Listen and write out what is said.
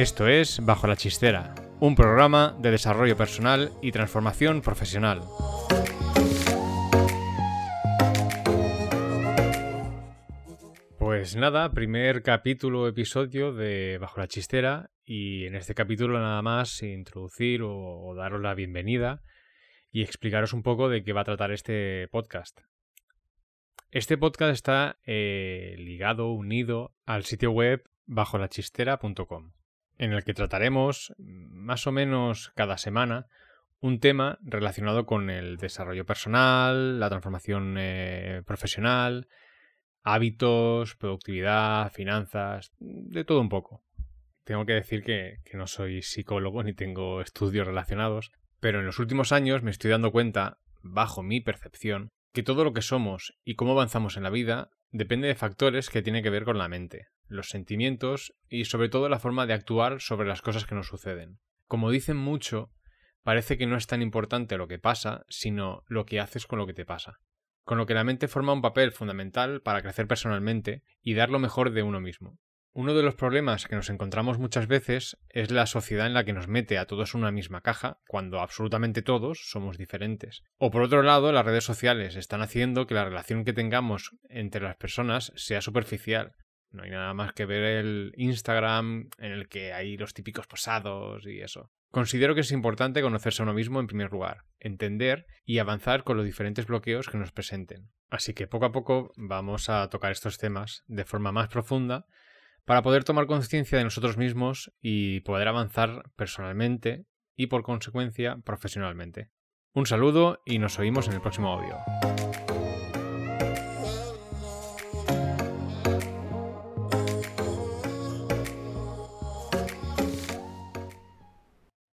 Esto es Bajo la Chistera, un programa de desarrollo personal y transformación profesional. Pues nada, primer capítulo, episodio de Bajo la Chistera y en este capítulo nada más introducir o, daros la bienvenida y explicaros un poco de qué va a tratar este podcast. Este podcast está eh, ligado, unido al sitio web bajolachistera.com, en el que trataremos más o menos cada semana un tema relacionado con el desarrollo personal, la transformación eh, profesional, hábitos, productividad, finanzas, de todo un poco. Tengo que decir que, que no soy psicólogo ni tengo estudios relacionados, pero en los últimos años me estoy dando cuenta, bajo mi percepción, que todo lo que somos y cómo avanzamos en la vida depende de factores que tienen que ver con la mente, los sentimientos y sobre todo la forma de actuar sobre las cosas que nos suceden. Como dicen mucho, parece que no es tan importante lo que pasa, sino lo que haces con lo que te pasa. Con lo que la mente forma un papel fundamental para crecer personalmente y dar lo mejor de uno mismo. Uno de los problemas que nos encontramos muchas veces es la sociedad en la que nos mete a todos en una misma caja, cuando absolutamente todos somos diferentes. O por otro lado, las redes sociales están haciendo que la relación que tengamos entre las personas sea superficial. No hay nada más que ver el Instagram en el que hay los típicos posados y eso. Considero que es importante conocerse a uno mismo en primer lugar, entender y avanzar con los diferentes bloqueos que nos presenten. Así que poco a poco vamos a tocar estos temas de forma más profunda para poder tomar conciencia de nosotros mismos y poder avanzar personalmente y por consecuencia profesionalmente. Un saludo y nos oímos en el próximo audio.